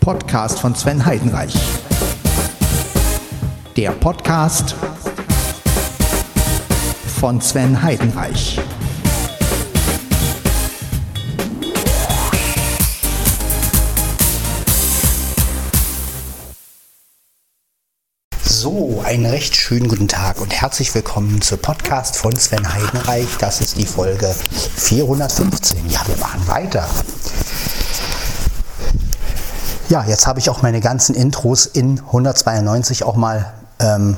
Podcast von Sven Heidenreich. Der Podcast von Sven Heidenreich. So, einen recht schönen guten Tag und herzlich willkommen zur Podcast von Sven Heidenreich. Das ist die Folge 415. Ja, wir machen weiter. Ja, jetzt habe ich auch meine ganzen Intros in 192 auch mal ähm,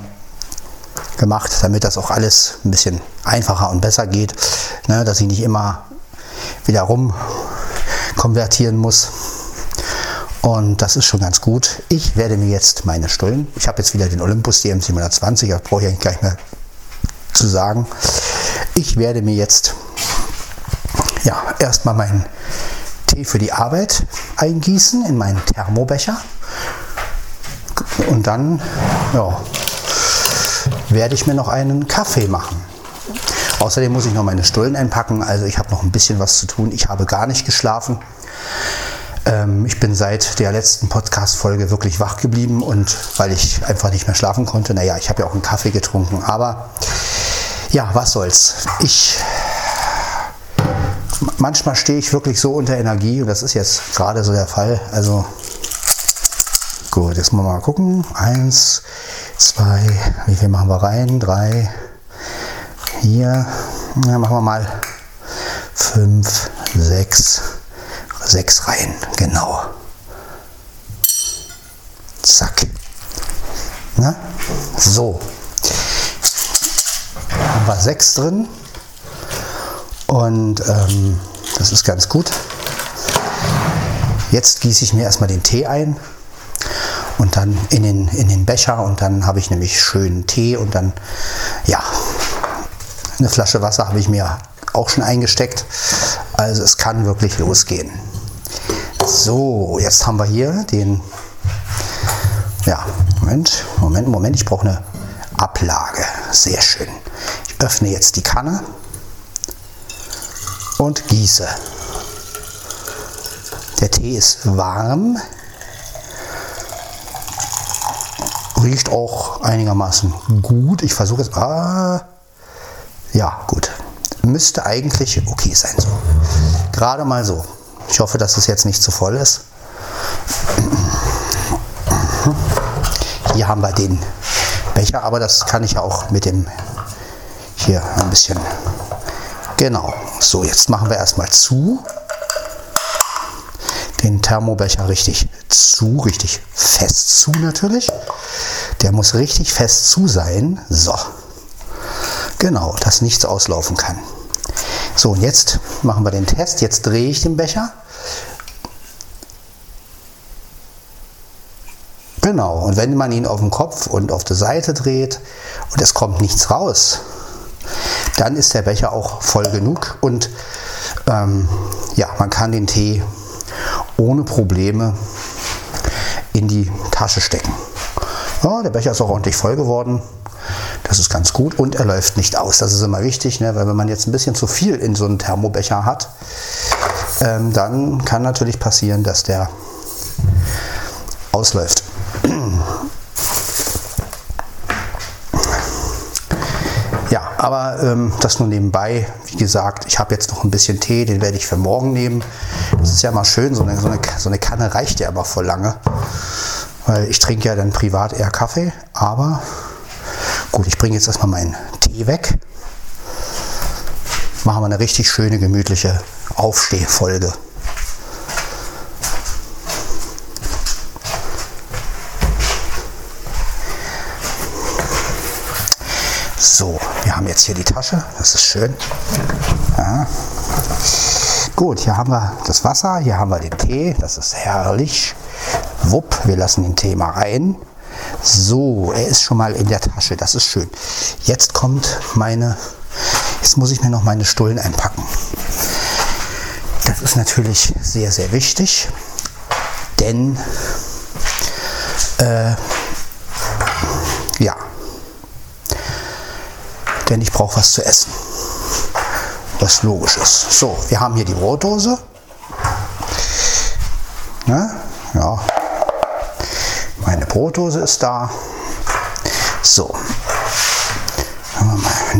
gemacht, damit das auch alles ein bisschen einfacher und besser geht, ne, dass ich nicht immer wieder rum konvertieren muss. Und das ist schon ganz gut. Ich werde mir jetzt meine Stullen, ich habe jetzt wieder den Olympus DM720, das brauche ich eigentlich gleich mehr zu sagen. Ich werde mir jetzt ja, erstmal meinen Tee für die Arbeit eingießen in meinen Thermobecher. Und dann ja, werde ich mir noch einen Kaffee machen. Außerdem muss ich noch meine Stullen einpacken, also ich habe noch ein bisschen was zu tun. Ich habe gar nicht geschlafen. Ähm, ich bin seit der letzten Podcast-Folge wirklich wach geblieben und weil ich einfach nicht mehr schlafen konnte, naja, ich habe ja auch einen Kaffee getrunken, aber ja, was soll's. Ich manchmal stehe ich wirklich so unter Energie und das ist jetzt gerade so der Fall. Also gut, jetzt mal gucken. Eins, zwei, wie viel machen wir rein? Drei, hier, ja, machen wir mal fünf, sechs, sechs rein, genau. Zack. Na? So. Haben wir sechs drin. Und ähm, das ist ganz gut. Jetzt gieße ich mir erstmal den Tee ein und dann in den, in den Becher und dann habe ich nämlich schönen Tee und dann, ja, eine Flasche Wasser habe ich mir auch schon eingesteckt. Also es kann wirklich losgehen. So, jetzt haben wir hier den, ja, Moment, Moment, Moment, ich brauche eine Ablage. Sehr schön. Ich öffne jetzt die Kanne und gieße. Der Tee ist warm, riecht auch einigermaßen gut. Ich versuche es. Ah, ja, gut. Müsste eigentlich okay sein so. Gerade mal so. Ich hoffe, dass es jetzt nicht zu voll ist. Hier haben wir den Becher, aber das kann ich auch mit dem hier ein bisschen. Genau. So, jetzt machen wir erstmal zu. Den Thermobecher richtig zu, richtig fest zu natürlich. Der muss richtig fest zu sein. So. Genau, dass nichts auslaufen kann. So, und jetzt machen wir den Test. Jetzt drehe ich den Becher. Genau, und wenn man ihn auf den Kopf und auf die Seite dreht und es kommt nichts raus, dann ist der Becher auch voll genug und ähm, ja, man kann den Tee ohne Probleme in die Tasche stecken. Ja, der Becher ist auch ordentlich voll geworden. Das ist ganz gut und er läuft nicht aus. Das ist immer wichtig, ne? weil wenn man jetzt ein bisschen zu viel in so einen Thermobecher hat, ähm, dann kann natürlich passieren, dass der ausläuft. Ja, aber ähm, das nur nebenbei. Wie gesagt, ich habe jetzt noch ein bisschen Tee, den werde ich für morgen nehmen. Das ist ja mal schön, so eine, so eine, so eine Kanne reicht ja aber voll lange. Weil ich trinke ja dann privat eher Kaffee. Aber gut, ich bringe jetzt erstmal meinen Tee weg. Machen wir eine richtig schöne, gemütliche Aufstehfolge. So, wir haben jetzt hier die Tasche, das ist schön. Ja. Gut, hier haben wir das Wasser, hier haben wir den Tee, das ist herrlich. Wupp, wir lassen den Tee mal rein. So, er ist schon mal in der Tasche, das ist schön. Jetzt kommt meine, jetzt muss ich mir noch meine Stullen einpacken. Das ist natürlich sehr, sehr wichtig, denn äh, ja, denn ich brauche was zu essen. Was logisch ist. So, wir haben hier die Brotdose. Ne? Ja, Brotdose ist da. So.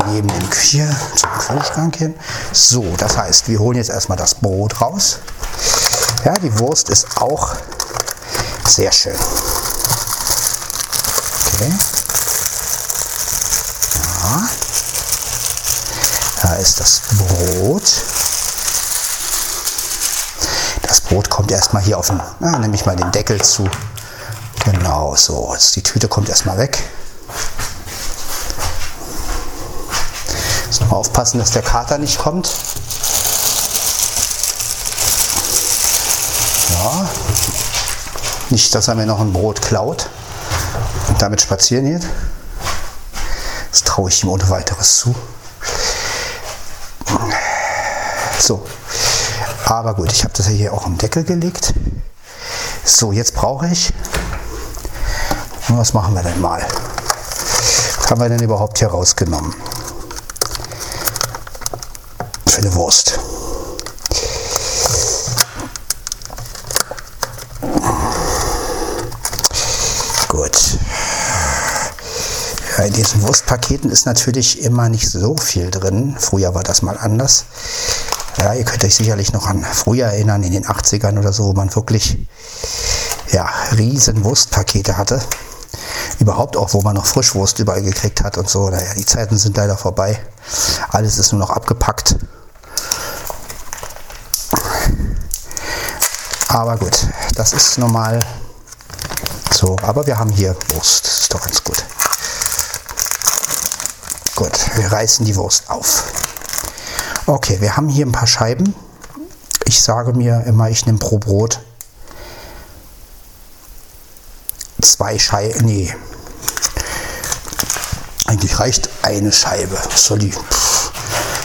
Neben dem Kühl zum Kühlschrank hin. So, das heißt, wir holen jetzt erstmal das Brot raus. Ja, die Wurst ist auch sehr schön. Okay. Da ist das Brot. Das Brot kommt erstmal hier auf den, na, nehme ich mal den Deckel zu. Genau so. Jetzt die Tüte kommt erstmal weg. Jetzt nochmal aufpassen, dass der Kater nicht kommt. Ja. Nicht, dass er mir noch ein Brot klaut und damit spazieren geht. Das traue ich ihm ohne weiteres zu. So. Aber gut, ich habe das hier auch im Deckel gelegt. So, jetzt brauche ich. Was machen wir denn mal? Was haben wir denn überhaupt hier rausgenommen? Für eine Wurst. Gut. Ja, in diesen Wurstpaketen ist natürlich immer nicht so viel drin. Früher war das mal anders. Ja, ihr könnt euch sicherlich noch an früher erinnern, in den 80ern oder so, wo man wirklich ja, riesen Wurstpakete hatte. Überhaupt auch, wo man noch Frischwurst überall gekriegt hat und so. Naja, die Zeiten sind leider vorbei. Alles ist nur noch abgepackt. Aber gut, das ist normal so. Aber wir haben hier Wurst. Das ist doch ganz gut. Gut, wir reißen die Wurst auf. Okay, wir haben hier ein paar Scheiben. Ich sage mir immer, ich nehme pro Brot zwei Scheiben. Nee. Eigentlich reicht eine Scheibe. Die.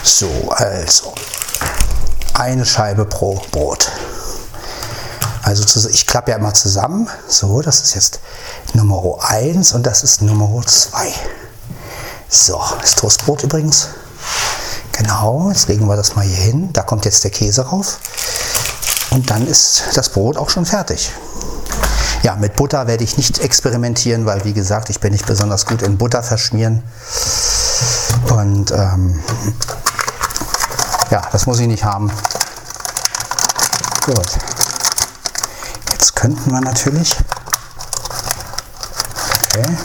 So, also. Eine Scheibe pro Brot. Also ich klappe ja immer zusammen. So, das ist jetzt Nummer 1 und das ist Nummer 2. So, das Toastbrot übrigens. Genau, jetzt legen wir das mal hier hin. Da kommt jetzt der Käse rauf. Und dann ist das Brot auch schon fertig. Ja, mit Butter werde ich nicht experimentieren, weil wie gesagt, ich bin nicht besonders gut in Butter verschmieren. Und ähm, ja, das muss ich nicht haben. Gut. Jetzt könnten wir natürlich. Okay.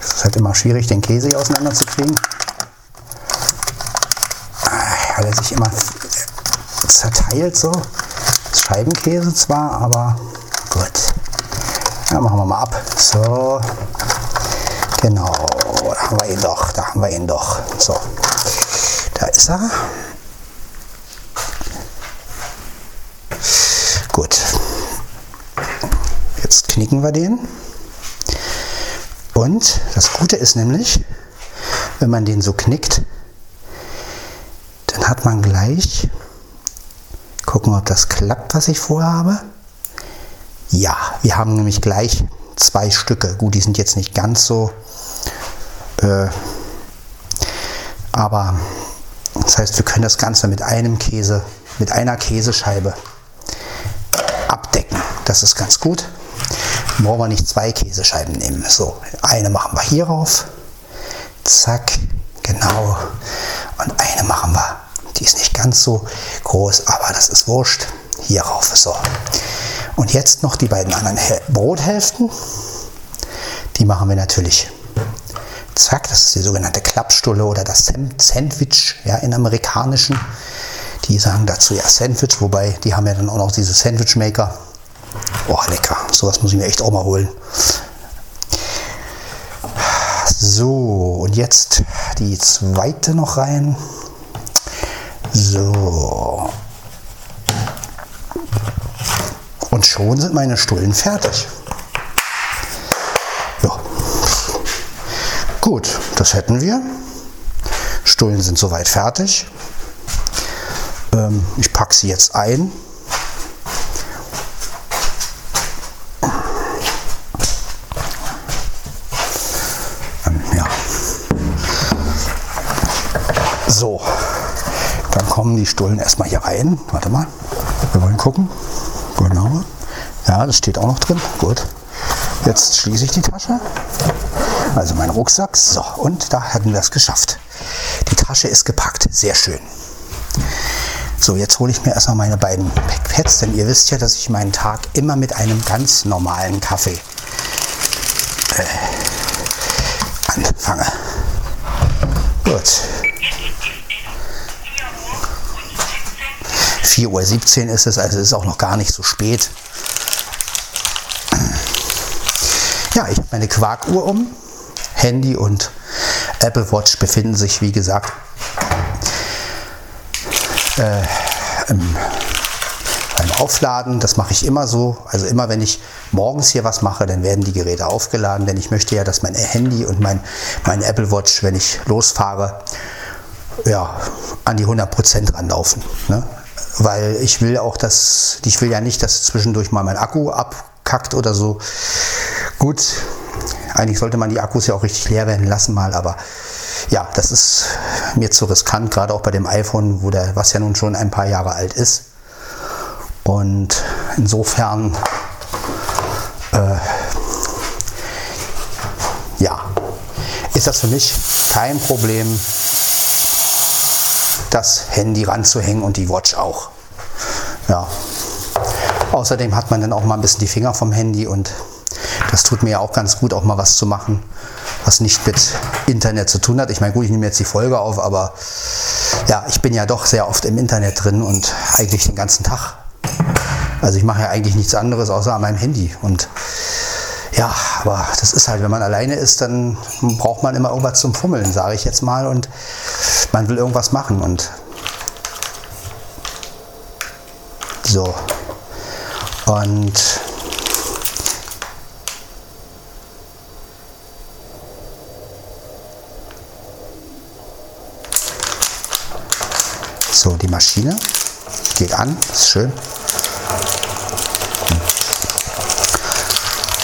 Es ist halt immer schwierig, den Käse hier auseinanderzukriegen weil er sich immer zerteilt so. Scheibenkäse zwar, aber gut. Ja, machen wir mal ab. So. Genau, da haben wir ihn doch, da haben wir ihn doch. So, da ist er. Gut. Jetzt knicken wir den. Und das Gute ist nämlich, wenn man den so knickt, hat man gleich, gucken, ob das klappt, was ich vorhabe. Ja, wir haben nämlich gleich zwei Stücke. Gut, die sind jetzt nicht ganz so, äh, aber das heißt, wir können das Ganze mit einem Käse, mit einer Käsescheibe abdecken. Das ist ganz gut. Brauchen wir nicht zwei Käsescheiben nehmen. So, eine machen wir hier rauf. Zack, genau. Und eine machen wir die ist nicht ganz so groß, aber das ist wurscht. Hierauf so. Und jetzt noch die beiden anderen Brothälften. Die machen wir natürlich. Zack, das ist die sogenannte Klappstulle oder das Sandwich ja, in amerikanischen. Die sagen dazu ja Sandwich, wobei die haben ja dann auch noch diese Sandwich Maker. Boah, lecker. Sowas muss ich mir echt auch mal holen. So, und jetzt die zweite noch rein. So. Und schon sind meine Stullen fertig. Ja. Gut, das hätten wir. Stullen sind soweit fertig. Ähm, ich packe sie jetzt ein. Ähm, ja. So kommen die Stullen erstmal hier rein. Warte mal, wir wollen gucken. Genau. Ja, das steht auch noch drin. Gut. Jetzt schließe ich die Tasche. Also mein Rucksack. So, und da hatten wir es geschafft. Die Tasche ist gepackt. Sehr schön. So, jetzt hole ich mir erstmal meine beiden Pads, denn ihr wisst ja, dass ich meinen Tag immer mit einem ganz normalen Kaffee äh, anfange. Gut. 4.17 Uhr ist es, also ist auch noch gar nicht so spät. Ja, ich habe meine Quarkuhr um. Handy und Apple Watch befinden sich, wie gesagt, äh, im, beim Aufladen. Das mache ich immer so. Also immer wenn ich morgens hier was mache, dann werden die Geräte aufgeladen, denn ich möchte ja, dass mein Handy und mein, mein Apple Watch, wenn ich losfahre, ja, an die 100% ranlaufen. Ne? Weil ich will auch, dass, ich will ja nicht, dass zwischendurch mal mein Akku abkackt oder so. Gut, eigentlich sollte man die Akkus ja auch richtig leer werden lassen mal, aber ja, das ist mir zu riskant, gerade auch bei dem iPhone, wo der, was ja nun schon ein paar Jahre alt ist. Und insofern, äh, ja, ist das für mich kein Problem, das Handy ranzuhängen und die Watch auch. Ja. Außerdem hat man dann auch mal ein bisschen die Finger vom Handy und das tut mir ja auch ganz gut, auch mal was zu machen, was nicht mit Internet zu tun hat. Ich meine, gut, ich nehme jetzt die Folge auf, aber ja, ich bin ja doch sehr oft im Internet drin und eigentlich den ganzen Tag. Also ich mache ja eigentlich nichts anderes außer an meinem Handy. Und ja, aber das ist halt, wenn man alleine ist, dann braucht man immer irgendwas zum Fummeln, sage ich jetzt mal. Und man will irgendwas machen. Und so. Und So, die Maschine geht an, ist schön.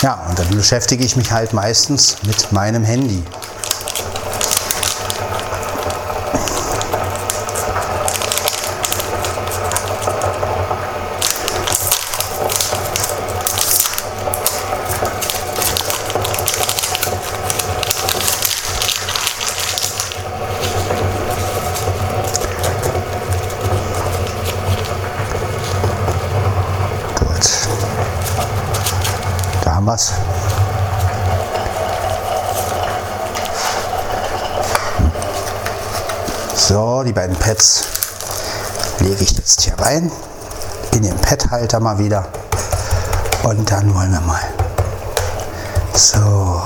Ja, und dann beschäftige ich mich halt meistens mit meinem Handy. was. So, die beiden Pads lege ich jetzt hier rein, in den Pad-Halter mal wieder. Und dann wollen wir mal. So.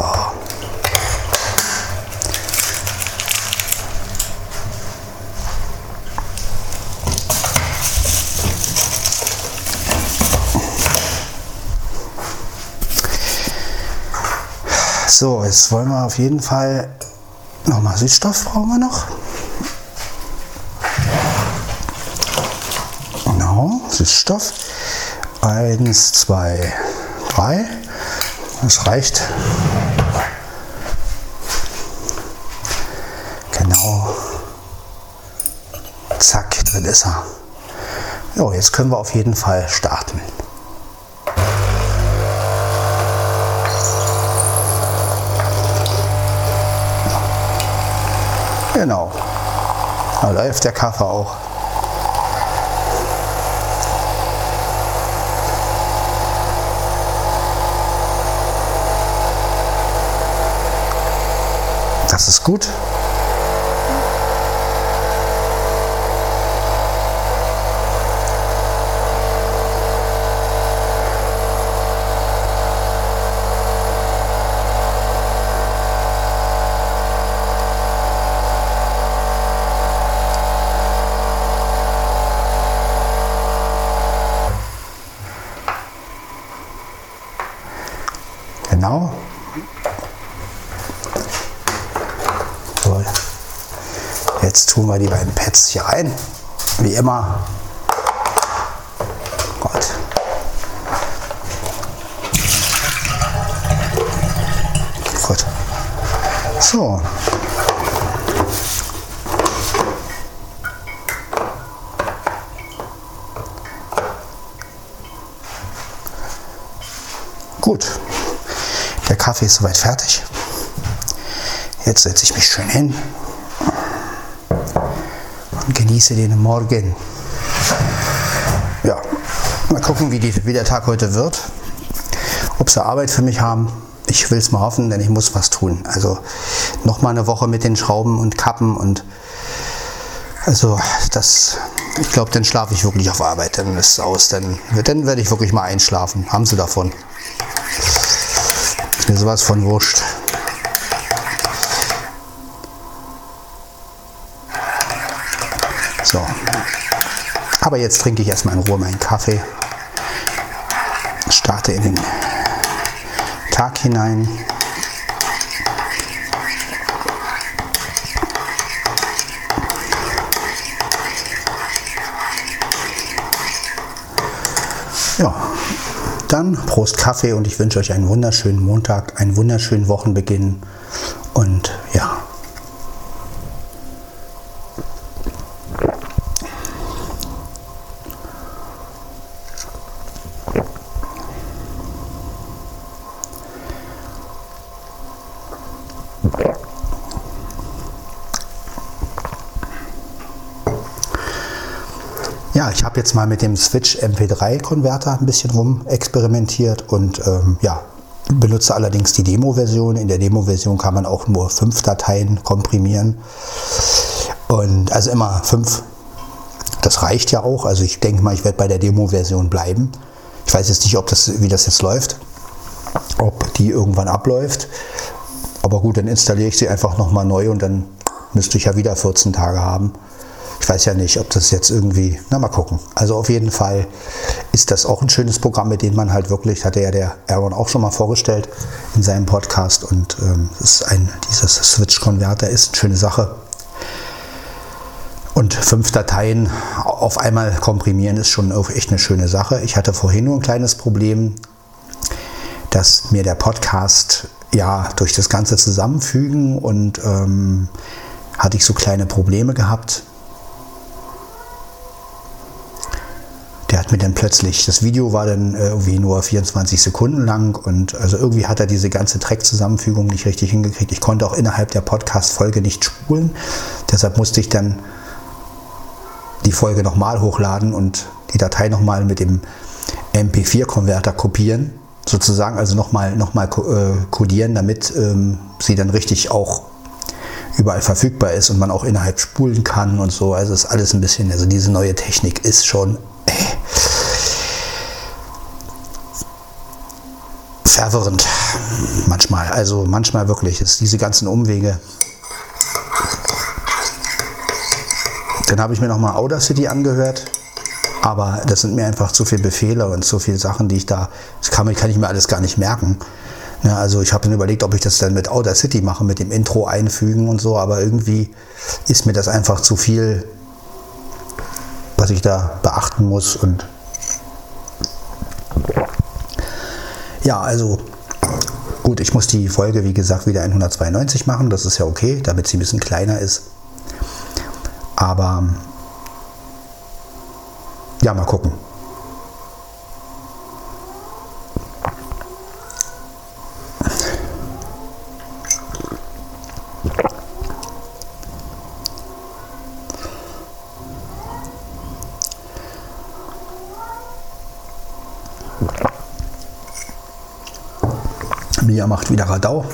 So, jetzt wollen wir auf jeden Fall nochmal Süßstoff brauchen wir noch. Süßstoff. Eins, zwei, drei. Das reicht. Genau. Zack, drin ist er. Jo, jetzt können wir auf jeden Fall starten. Genau. Da läuft der Kaffee auch. Das ist gut. Genau. So. Tun wir die beiden Pads hier rein. Wie immer. Gott. Gut. So. Gut. Der Kaffee ist soweit fertig. Jetzt setze ich mich schön hin genieße den Morgen. Ja, mal gucken, wie, die, wie der Tag heute wird. Ob sie Arbeit für mich haben. Ich will es mal hoffen, denn ich muss was tun. Also noch mal eine Woche mit den Schrauben und Kappen und also das, ich glaube, dann schlafe ich wirklich auf Arbeit. Dann ist es aus. Dann, dann werde ich wirklich mal einschlafen. Haben sie davon. Ist mir sowas von wurscht. So. Aber jetzt trinke ich erstmal in Ruhe meinen Kaffee. Starte in den Tag hinein. Ja, dann Prost Kaffee und ich wünsche euch einen wunderschönen Montag, einen wunderschönen Wochenbeginn und ich habe jetzt mal mit dem Switch MP3-Konverter ein bisschen rum experimentiert und ähm, ja, benutze allerdings die Demo-Version. In der Demo-Version kann man auch nur fünf Dateien komprimieren. Und also immer fünf. Das reicht ja auch. Also ich denke mal, ich werde bei der Demo-Version bleiben. Ich weiß jetzt nicht, ob das, wie das jetzt läuft. Ob die irgendwann abläuft. Aber gut, dann installiere ich sie einfach nochmal neu und dann müsste ich ja wieder 14 Tage haben. Ich weiß ja nicht, ob das jetzt irgendwie, na mal gucken. Also auf jeden Fall ist das auch ein schönes Programm, mit dem man halt wirklich, hatte ja der Aaron auch schon mal vorgestellt in seinem Podcast und ähm, ist ein, dieses Switch-Converter ist eine schöne Sache. Und fünf Dateien auf einmal komprimieren ist schon auch echt eine schöne Sache. Ich hatte vorhin nur ein kleines Problem, dass mir der Podcast ja durch das ganze Zusammenfügen und ähm, hatte ich so kleine Probleme gehabt der hat mir dann plötzlich, das Video war dann äh, irgendwie nur 24 Sekunden lang und also irgendwie hat er diese ganze Track-Zusammenfügung nicht richtig hingekriegt. Ich konnte auch innerhalb der Podcast-Folge nicht spulen. Deshalb musste ich dann die Folge nochmal hochladen und die Datei nochmal mit dem MP4-Konverter kopieren, sozusagen, also nochmal noch mal, äh, codieren, damit ähm, sie dann richtig auch überall verfügbar ist und man auch innerhalb spulen kann und so. Also ist alles ein bisschen, also diese neue Technik ist schon verwirrend manchmal. Also manchmal wirklich ist diese ganzen Umwege. Dann habe ich mir nochmal Audacity angehört. Aber das sind mir einfach zu viele Befehle und zu viele Sachen, die ich da, das kann, kann ich mir alles gar nicht merken. Ja, also ich habe dann überlegt, ob ich das dann mit Audacity mache, mit dem Intro einfügen und so, aber irgendwie ist mir das einfach zu viel, was ich da beachten muss und Ja, also gut, ich muss die Folge, wie gesagt, wieder in 192 machen. Das ist ja okay, damit sie ein bisschen kleiner ist. Aber ja, mal gucken. Mia macht wieder Radau.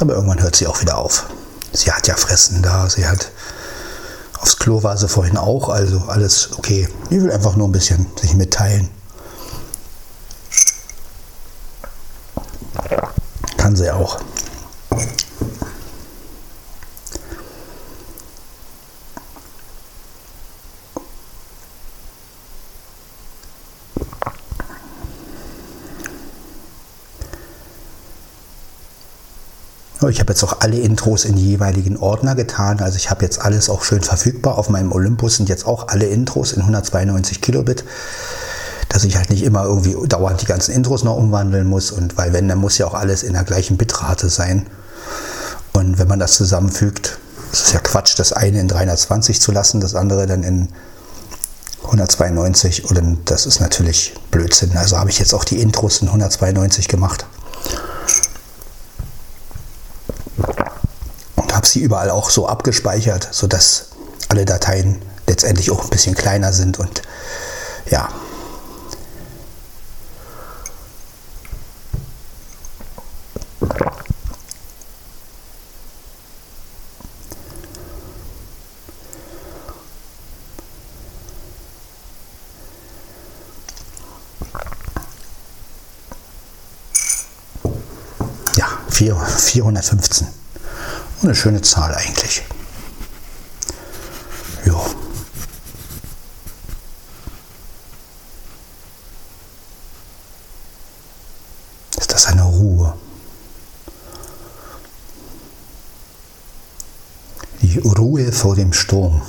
Aber irgendwann hört sie auch wieder auf. Sie hat ja Fressen da, sie hat aufs Klo war sie vorhin auch, also alles okay. Die will einfach nur ein bisschen sich mitteilen. Kann sie auch. Ich habe jetzt auch alle Intros in die jeweiligen Ordner getan. Also ich habe jetzt alles auch schön verfügbar. Auf meinem Olympus sind jetzt auch alle Intros in 192 Kilobit. Dass ich halt nicht immer irgendwie dauernd die ganzen Intros noch umwandeln muss. Und weil wenn, dann muss ja auch alles in der gleichen Bitrate sein. Und wenn man das zusammenfügt, ist es ja Quatsch, das eine in 320 zu lassen, das andere dann in 192 und das ist natürlich Blödsinn. Also habe ich jetzt auch die Intros in 192 gemacht. Und habe sie überall auch so abgespeichert, sodass alle Dateien letztendlich auch ein bisschen kleiner sind und ja. Ja, 415. Eine schöne Zahl eigentlich. Ja. Ist das eine Ruhe? Die Ruhe vor dem Sturm.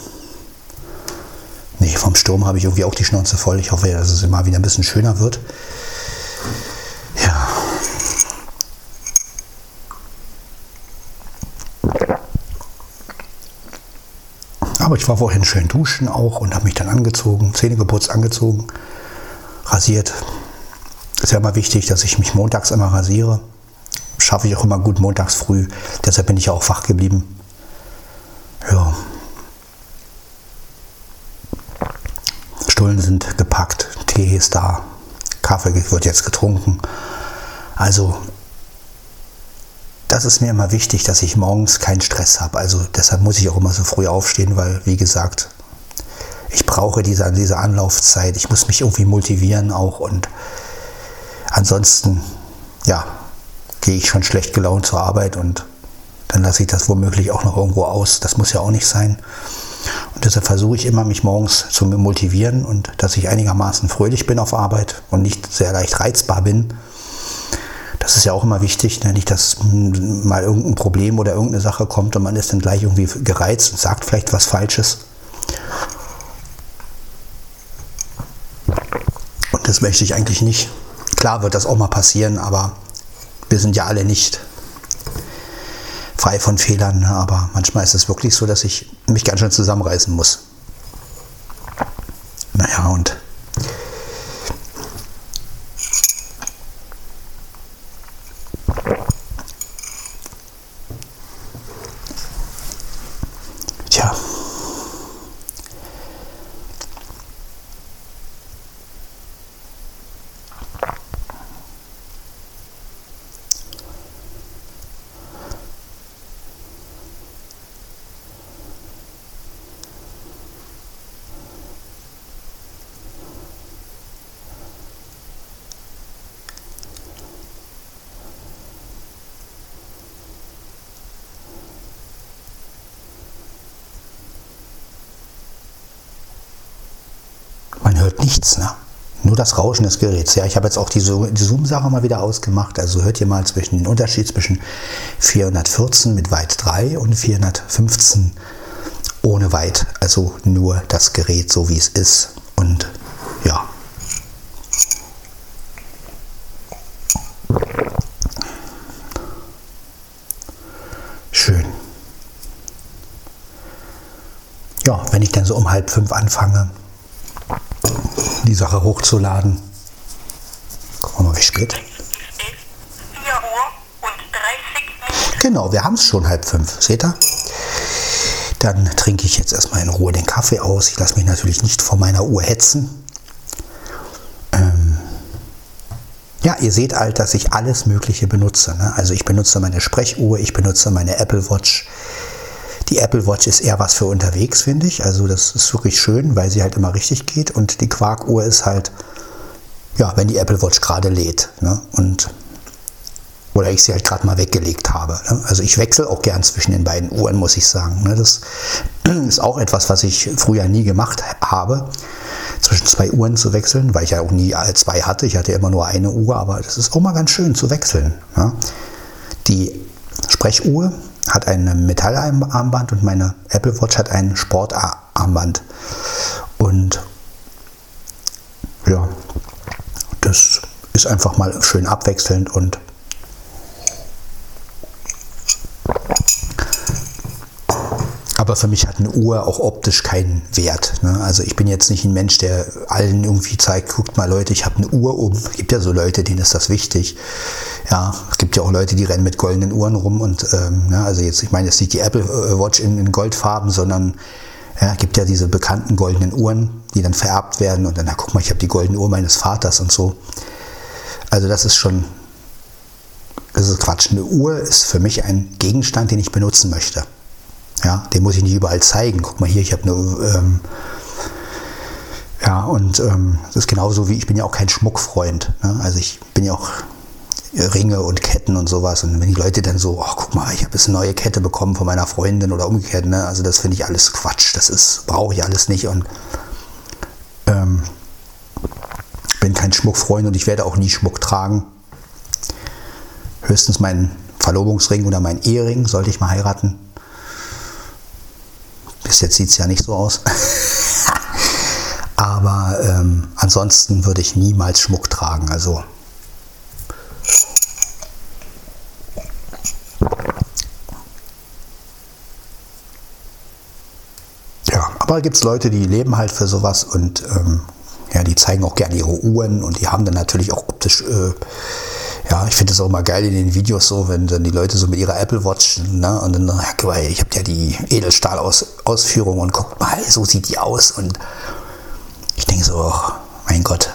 Nee, vom Sturm habe ich irgendwie auch die Schnauze voll. Ich hoffe, dass es immer wieder ein bisschen schöner wird. Aber ich war vorhin schön duschen auch und habe mich dann angezogen, Zähne geputzt, angezogen, rasiert. Ist ja immer wichtig, dass ich mich montags immer rasiere. Schaffe ich auch immer gut montags früh. Deshalb bin ich auch wach geblieben. Ja. Stullen sind gepackt, Tee ist da, Kaffee wird jetzt getrunken. Also das ist mir immer wichtig, dass ich morgens keinen Stress habe. Also deshalb muss ich auch immer so früh aufstehen, weil, wie gesagt, ich brauche diese, diese Anlaufzeit. Ich muss mich irgendwie motivieren auch. Und ansonsten, ja, gehe ich schon schlecht gelaunt zur Arbeit und dann lasse ich das womöglich auch noch irgendwo aus. Das muss ja auch nicht sein. Und deshalb versuche ich immer, mich morgens zu motivieren und dass ich einigermaßen fröhlich bin auf Arbeit und nicht sehr leicht reizbar bin. Das ist ja auch immer wichtig, ne? nicht, dass mal irgendein Problem oder irgendeine Sache kommt und man ist dann gleich irgendwie gereizt und sagt vielleicht was Falsches. Und das möchte ich eigentlich nicht. Klar wird das auch mal passieren, aber wir sind ja alle nicht frei von Fehlern. Ne? Aber manchmal ist es wirklich so, dass ich mich ganz schön zusammenreißen muss. Naja, und Tja. Man hört nichts, ne? Nur das Rauschen des Geräts. Ja, ich habe jetzt auch die, Zoom-Sache mal wieder ausgemacht. Also hört ihr mal zwischen den Unterschied zwischen 414 mit Weit 3 und 415 ohne Weit. Also nur das Gerät so wie es ist. Und ja. Schön. Ja, wenn ich dann so um halb fünf anfange, die Sache hochzuladen. Gucken wir mal, wie spät. Es ist 4 Uhr und 30 Minuten. Genau, wir haben es schon halb fünf. Seht ihr? Dann trinke ich jetzt erstmal in Ruhe den Kaffee aus. Ich lasse mich natürlich nicht vor meiner Uhr hetzen. Ähm ja, ihr seht halt, dass ich alles Mögliche benutze. Ne? Also ich benutze meine Sprechuhr, ich benutze meine Apple Watch. Die Apple Watch ist eher was für unterwegs, finde ich. Also das ist wirklich schön, weil sie halt immer richtig geht. Und die Quarkuhr ist halt, ja, wenn die Apple Watch gerade lädt. Ne? Und oder ich sie halt gerade mal weggelegt habe. ne? Also ich wechsle auch gern zwischen den beiden Uhren, muss ich sagen. ne? Das ist auch etwas, was ich früher nie gemacht habe, zwischen zwei Uhren zu wechseln, weil ich ja auch nie zwei hatte. Ich hatte immer nur eine Uhr, aber das ist auch mal ganz schön zu wechseln. ne? Die Sprechuhr hat ein Metallarmband und meine Apple Watch hat ein Sportarmband. Und ja, das ist einfach mal schön abwechselnd und aber für mich hat eine Uhr auch optisch keinen Wert. Ne? Also ich bin jetzt nicht ein Mensch, der allen irgendwie zeigt, guckt mal Leute, ich habe eine Uhr um. Es gibt ja so Leute, denen ist das wichtig. Ja, es gibt ja auch Leute, die rennen mit goldenen Uhren rum und ähm, ja, also jetzt, ich meine jetzt nicht die Apple äh, Watch in, in Goldfarben, sondern ja, gibt ja diese bekannten goldenen Uhren, die dann vererbt werden und dann, na guck mal, ich habe die goldene Uhr meines Vaters und so. Also das ist schon, das ist Quatsch. Eine Uhr ist für mich ein Gegenstand, den ich benutzen möchte. Ja, den muss ich nicht überall zeigen. Guck mal hier, ich habe eine, ähm, ja, und ähm, das ist genauso wie, ich bin ja auch kein Schmuckfreund. Ne? Also ich bin ja auch Ringe und Ketten und sowas. Und wenn die Leute dann so, oh, guck mal, ich habe jetzt eine neue Kette bekommen von meiner Freundin oder umgekehrt, ne? also das finde ich alles Quatsch. Das ist, brauche ich alles nicht und ähm, bin kein Schmuckfreund und ich werde auch nie Schmuck tragen. Höchstens meinen Verlobungsring oder mein Ehering sollte ich mal heiraten. Bis jetzt sieht es ja nicht so aus. Aber ähm, ansonsten würde ich niemals Schmuck tragen. Also ja, aber gibt es Leute, die leben halt für sowas und ähm, ja, die zeigen auch gerne ihre Uhren und die haben dann natürlich auch optisch äh, ja, ich finde es auch immer geil in den Videos so, wenn dann die Leute so mit ihrer Apple Watch, ne, und dann, ja, mal, ich habe ja die Edelstahl-Ausführung und guck mal, so sieht die aus. Und ich denke so, oh, mein Gott,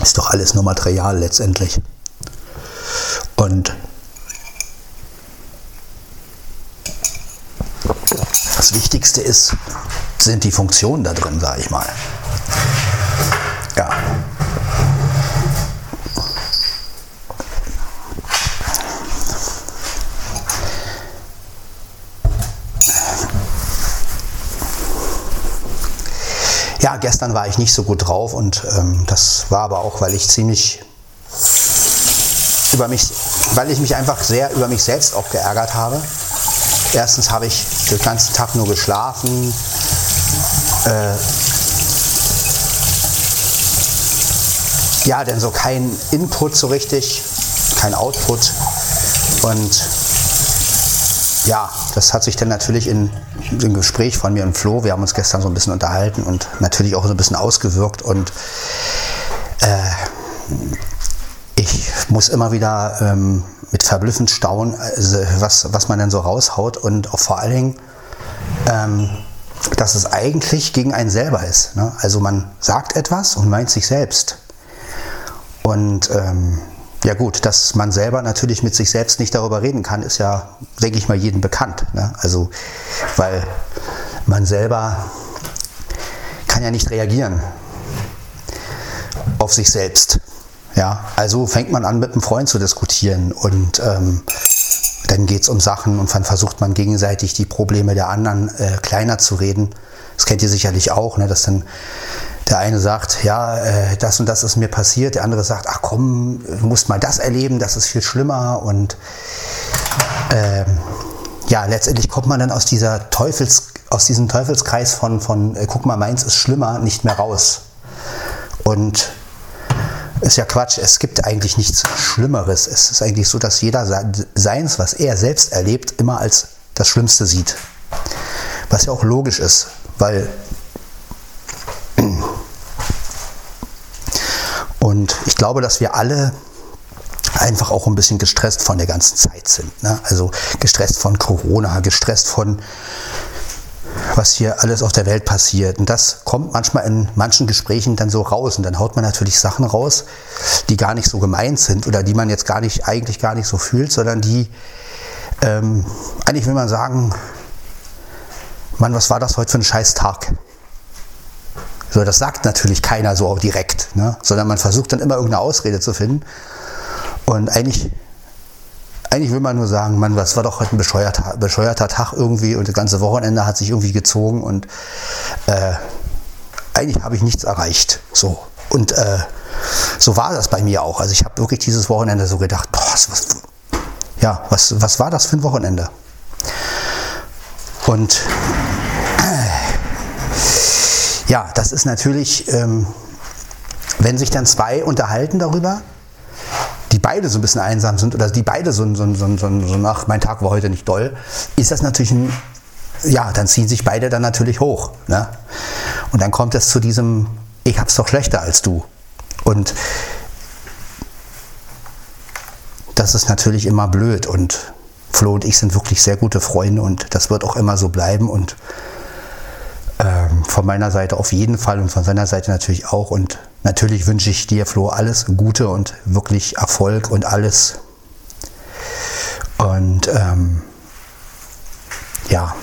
ist doch alles nur Material letztendlich. Und das Wichtigste ist, sind die Funktionen da drin, sage ich mal. Ja, gestern war ich nicht so gut drauf und ähm, das war aber auch, weil ich ziemlich über mich, weil ich mich einfach sehr über mich selbst auch geärgert habe. Erstens habe ich den ganzen Tag nur geschlafen. Äh, ja, denn so kein Input so richtig, kein Output. Und ja, das hat sich dann natürlich in dem Gespräch von mir und Flo, wir haben uns gestern so ein bisschen unterhalten und natürlich auch so ein bisschen ausgewirkt und äh, ich muss immer wieder ähm, mit verblüffend staunen, also was, was man denn so raushaut und auch vor allen Dingen, ähm, dass es eigentlich gegen einen selber ist. Ne? Also man sagt etwas und meint sich selbst. Und ähm, ja gut, dass man selber natürlich mit sich selbst nicht darüber reden kann, ist ja, denke ich mal, jedem bekannt. Ne? Also, weil man selber kann ja nicht reagieren auf sich selbst. Ja, also fängt man an, mit einem Freund zu diskutieren und ähm, dann geht es um Sachen und dann versucht man gegenseitig die Probleme der anderen äh, kleiner zu reden. Das kennt ihr sicherlich auch, ne, dass dann der eine sagt, ja, äh, das und das ist mir passiert, der andere sagt, ach komm, du musst mal das erleben, das ist viel schlimmer und äh, ja, letztendlich kommt man dann aus dieser Teufels, aus diesem Teufelskreis von, von äh, guck mal, meins ist schlimmer, nicht mehr raus. Und ist ja Quatsch, es gibt eigentlich nichts Schlimmeres. Es ist eigentlich so, dass jeder seins, was er selbst erlebt, immer als das Schlimmste sieht. Was ja auch logisch ist, weil Und ich glaube, dass wir alle einfach auch ein bisschen gestresst von der ganzen Zeit sind. Ne? Also gestresst von Corona, gestresst von was hier alles auf der Welt passiert. Und das kommt manchmal in manchen Gesprächen dann so raus. Und dann haut man natürlich Sachen raus, die gar nicht so gemeint sind oder die man jetzt gar nicht, eigentlich gar nicht so fühlt, sondern die, ähm, eigentlich will man sagen, Mann, was war das heute für ein scheiß Tag? So, das sagt natürlich keiner so auch direkt, ne? sondern man versucht dann immer irgendeine Ausrede zu finden. Und eigentlich, eigentlich will man nur sagen, Mann, was war doch heute ein bescheuerter, bescheuerter Tag irgendwie und das ganze Wochenende hat sich irgendwie gezogen und äh, eigentlich habe ich nichts erreicht. So. Und äh, so war das bei mir auch. Also ich habe wirklich dieses Wochenende so gedacht, boah, was, ja, was, was war das für ein Wochenende? Und ja, das ist natürlich, ähm, wenn sich dann zwei unterhalten darüber, die beide so ein bisschen einsam sind oder die beide so, so, so, so, so nach, mein Tag war heute nicht doll, ist das natürlich ein ja, dann ziehen sich beide dann natürlich hoch. Ne? Und dann kommt es zu diesem, ich hab's doch schlechter als du. Und das ist natürlich immer blöd. Und Flo und ich sind wirklich sehr gute Freunde und das wird auch immer so bleiben. Und ähm, von meiner Seite auf jeden Fall und von seiner Seite natürlich auch. Und natürlich wünsche ich dir, Flo, alles Gute und wirklich Erfolg und alles. Und ähm, ja,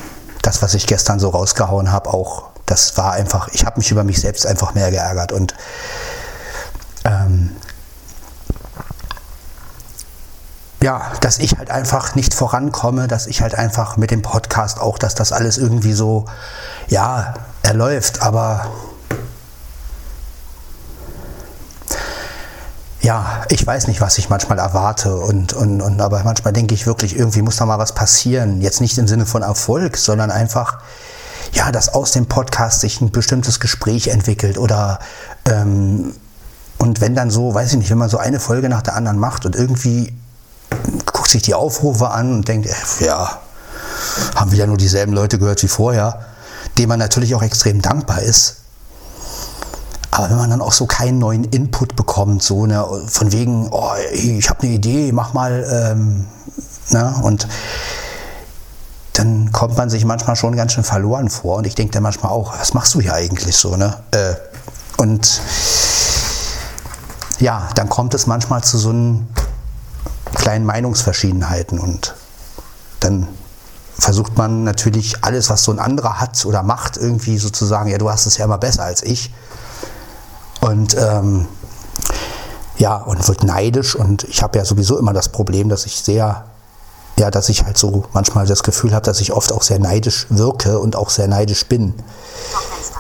das, was ich gestern so rausgehauen habe, auch, das war einfach, ich habe mich über mich selbst einfach mehr geärgert. Und ähm, ja, dass ich halt einfach nicht vorankomme, dass ich halt einfach mit dem Podcast auch, dass das alles irgendwie so, ja, er läuft, aber ja, ich weiß nicht, was ich manchmal erwarte und, und, und aber manchmal denke ich wirklich, irgendwie muss da mal was passieren. Jetzt nicht im Sinne von Erfolg, sondern einfach, ja, dass aus dem Podcast sich ein bestimmtes Gespräch entwickelt oder ähm, und wenn dann so, weiß ich nicht, wenn man so eine Folge nach der anderen macht und irgendwie guckt sich die Aufrufe an und denkt, äh, ja, haben wieder nur dieselben Leute gehört wie vorher, dem man natürlich auch extrem dankbar ist. Aber wenn man dann auch so keinen neuen Input bekommt, so ne, von wegen, oh, ich habe eine Idee, mach mal, ähm, ne, und dann kommt man sich manchmal schon ganz schön verloren vor. Und ich denke dann manchmal auch, was machst du hier eigentlich so, ne? Äh, und ja, dann kommt es manchmal zu so einem kleinen Meinungsverschiedenheiten und dann versucht man natürlich alles, was so ein anderer hat oder macht, irgendwie sozusagen, ja, du hast es ja immer besser als ich. Und ähm, ja, und wird neidisch und ich habe ja sowieso immer das Problem, dass ich sehr, ja, dass ich halt so manchmal das Gefühl habe, dass ich oft auch sehr neidisch wirke und auch sehr neidisch bin.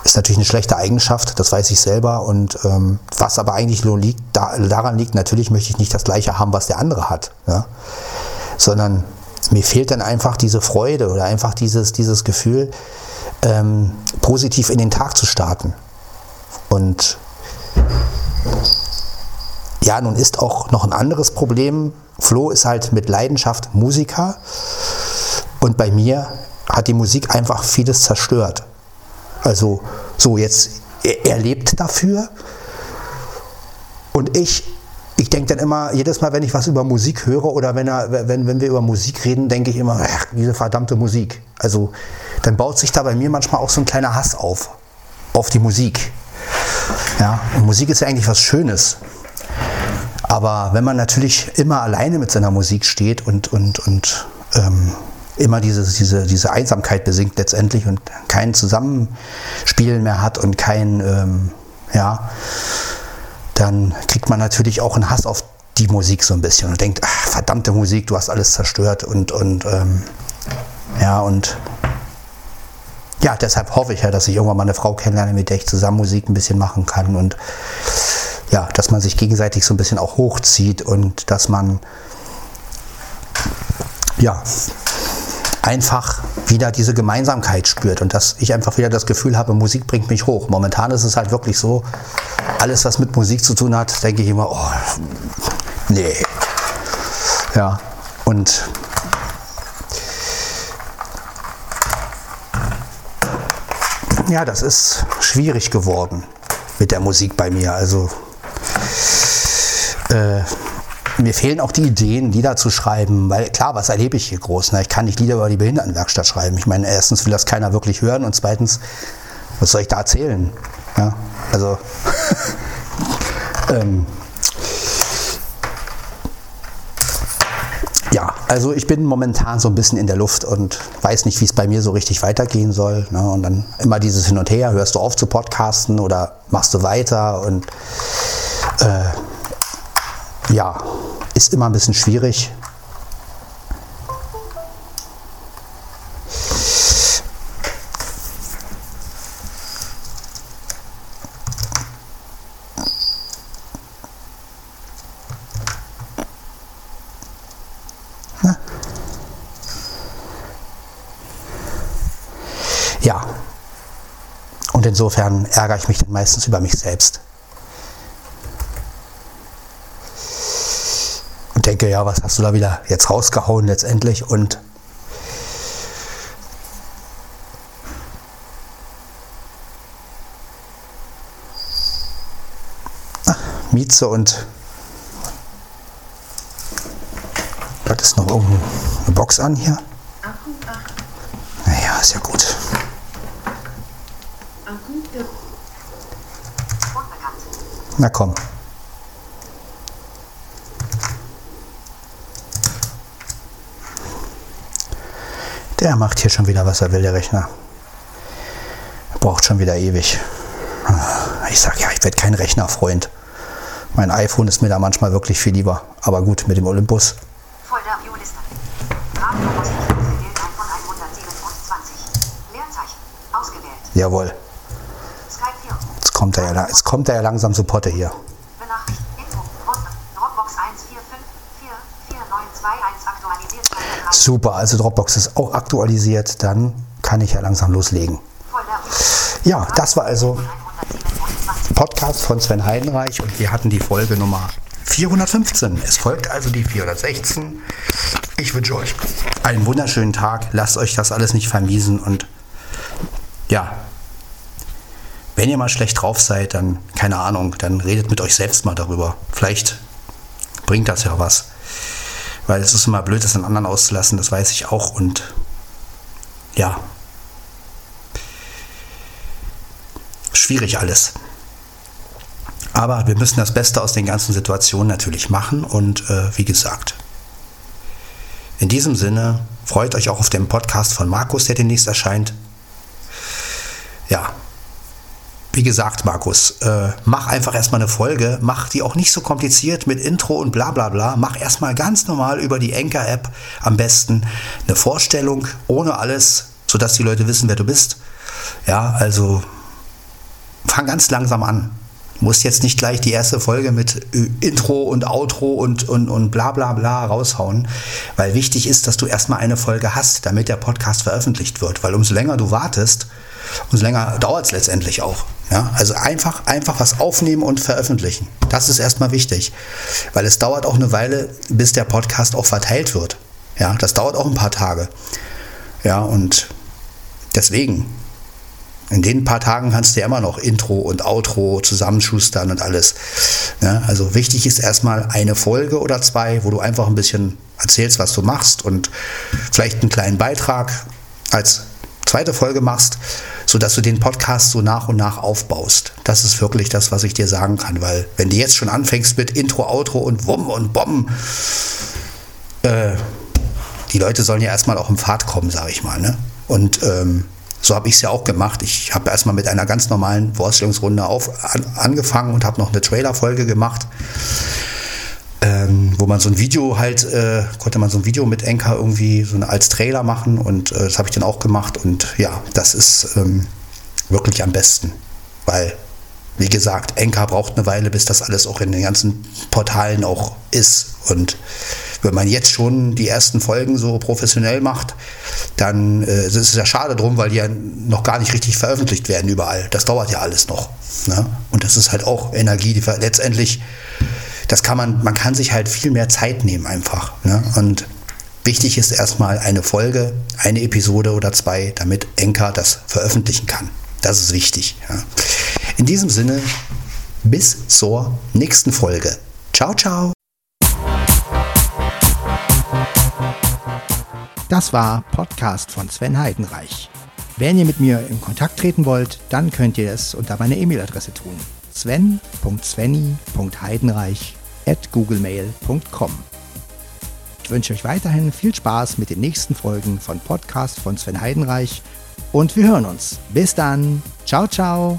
Ist natürlich eine schlechte Eigenschaft, das weiß ich selber. Und ähm, was aber eigentlich nur liegt, da, daran liegt, natürlich möchte ich nicht das gleiche haben, was der andere hat. Ja? Sondern mir fehlt dann einfach diese Freude oder einfach dieses, dieses Gefühl, ähm, positiv in den Tag zu starten. Und ja, nun ist auch noch ein anderes Problem. Flo ist halt mit Leidenschaft Musiker und bei mir hat die Musik einfach vieles zerstört. Also so jetzt, er, er lebt dafür und ich, ich denke dann immer, jedes Mal, wenn ich was über Musik höre oder wenn, er, wenn, wenn wir über Musik reden, denke ich immer, ach, diese verdammte Musik. Also dann baut sich da bei mir manchmal auch so ein kleiner Hass auf, auf die Musik. Ja, und Musik ist ja eigentlich was Schönes. Aber wenn man natürlich immer alleine mit seiner Musik steht und, und, und ähm, immer diese, diese, diese Einsamkeit besingt letztendlich und kein Zusammenspielen mehr hat und kein, ähm, ja, dann kriegt man natürlich auch einen Hass auf die Musik so ein bisschen und denkt, ach, verdammte Musik, du hast alles zerstört und, und ähm, ja, und ja, deshalb hoffe ich ja, dass ich irgendwann mal eine Frau kennenlerne, mit der ich zusammen Musik ein bisschen machen kann und ja, dass man sich gegenseitig so ein bisschen auch hochzieht und dass man ja einfach wieder diese Gemeinsamkeit spürt und dass ich einfach wieder das Gefühl habe, Musik bringt mich hoch. Momentan ist es halt wirklich so, alles was mit Musik zu tun hat, denke ich immer, oh, nee. Ja, und ja, das ist schwierig geworden mit der Musik bei mir. Also äh, mir fehlen auch die Ideen, Lieder zu schreiben, weil klar, was erlebe ich hier groß? Ne? Ich kann nicht Lieder über die Behindertenwerkstatt schreiben. Ich meine, erstens will das keiner wirklich hören und zweitens, was soll ich da erzählen? Ja, also, ähm, ja, also ich bin momentan so ein bisschen in der Luft und weiß nicht, wie es bei mir so richtig weitergehen soll. Ne? Und dann immer dieses Hin und Her, hörst du auf zu podcasten oder machst du weiter und äh, ja, ist immer ein bisschen schwierig. Na? Ja. Und insofern ärgere ich mich dann meistens über mich selbst. denke, ja, was hast du da wieder jetzt rausgehauen letztendlich und Mieze und was ist noch irgendeine Box an hier? Naja, ist ja gut. Na komm. Der macht hier schon wieder, was er will, der Rechner. Braucht schon wieder ewig. Ich sag ja, ich werde kein Rechnerfreund. Mein iPhone ist mir da manchmal wirklich viel lieber. Aber gut, mit dem Olympus. Folder Viewliste. Radiomusik gewählt ein von 127. Leerzeichen. Ausgewählt. Jawohl. Skype 4. Jetzt kommt er ja, jetzt kommt er ja langsam zu Potte hier. Benachrichtigt. Info. Drop- Dropbox 145449221 aktualisiert. Folder drei. Super, also Dropbox ist auch aktualisiert. Dann kann ich ja langsam loslegen. Ja, das war also 127. Podcast von Sven Heidenreich und wir hatten die Folge Nummer 415. Es folgt also die 416. Ich wünsche euch einen wunderschönen Tag. Lasst euch das alles nicht vermiesen und ja, wenn ihr mal schlecht drauf seid, dann keine Ahnung, dann redet mit euch selbst mal darüber. Vielleicht bringt das ja was. Weil es ist immer blöd, das an anderen auszulassen, das weiß ich auch und ja, schwierig alles. Aber wir müssen das Beste aus den ganzen Situationen natürlich machen und äh, wie gesagt, in diesem Sinne freut euch auch auf den Podcast von Markus, der demnächst erscheint. Ja, wie gesagt, Markus, äh, mach einfach erstmal eine Folge, mach die auch nicht so kompliziert mit Intro und bla bla bla. Mach erstmal ganz normal über die Anchor-App am besten eine Vorstellung ohne alles, sodass die Leute wissen, wer du bist. Ja, also fang ganz langsam an. Du musst jetzt nicht gleich die erste Folge mit äh, Intro und Outro und, und, und bla bla bla raushauen, weil wichtig ist, dass du erstmal eine Folge hast, damit der Podcast veröffentlicht wird. Weil umso länger du wartest, umso länger dauert es letztendlich auch. Ja? Also einfach, einfach was aufnehmen und veröffentlichen. Das ist erstmal wichtig. Weil es dauert auch eine Weile, bis der Podcast auch verteilt wird. Ja, das dauert auch ein paar Tage. Ja, und deswegen, in den paar Tagen kannst du ja immer noch Intro und Outro zusammenschustern und alles. Ja, also wichtig ist erstmal eine Folge oder zwei, wo du einfach ein bisschen erzählst, was du machst und vielleicht einen kleinen Beitrag als zweite Folge machst, sodass du den Podcast so nach und nach aufbaust. Das ist wirklich das, was ich dir sagen kann, weil wenn du jetzt schon anfängst mit Intro, Outro und Wumm und Bomben, äh, die Leute sollen ja erstmal auch im Fahrt kommen, sage ich mal. Ne? Und ähm, so habe ich es ja auch gemacht. Ich habe erstmal mit einer ganz normalen Vorstellungsrunde auf, an, angefangen und habe noch eine Trailer-Folge gemacht, ähm, wo man so ein Video halt, äh, konnte man so ein Video mit Enka irgendwie so eine, als Trailer machen und äh, das habe ich dann auch gemacht und ja, das ist ähm, wirklich am besten, weil wie gesagt, Enka braucht eine Weile, bis das alles auch in den ganzen Portalen auch ist. Und wenn man jetzt schon die ersten Folgen so professionell macht, dann äh, ist es ja schade drum, weil die ja noch gar nicht richtig veröffentlicht werden überall. Das dauert ja alles noch. Ne? Und das ist halt auch Energie, die letztendlich, das kann man, man kann sich halt viel mehr Zeit nehmen einfach. Ne? Und wichtig ist erstmal eine Folge, eine Episode oder zwei, damit Enka das veröffentlichen kann. Das ist wichtig. Ja. In diesem Sinne, bis zur nächsten Folge. Ciao, ciao. Das war Podcast von Sven Heidenreich. Wenn ihr mit mir in Kontakt treten wollt, dann könnt ihr es unter meiner E-Mail-Adresse tun. sven.svenny.heidenreich at googlemail.com Ich wünsche euch weiterhin viel Spaß mit den nächsten Folgen von Podcast von Sven Heidenreich und wir hören uns. Bis dann. Ciao, ciao.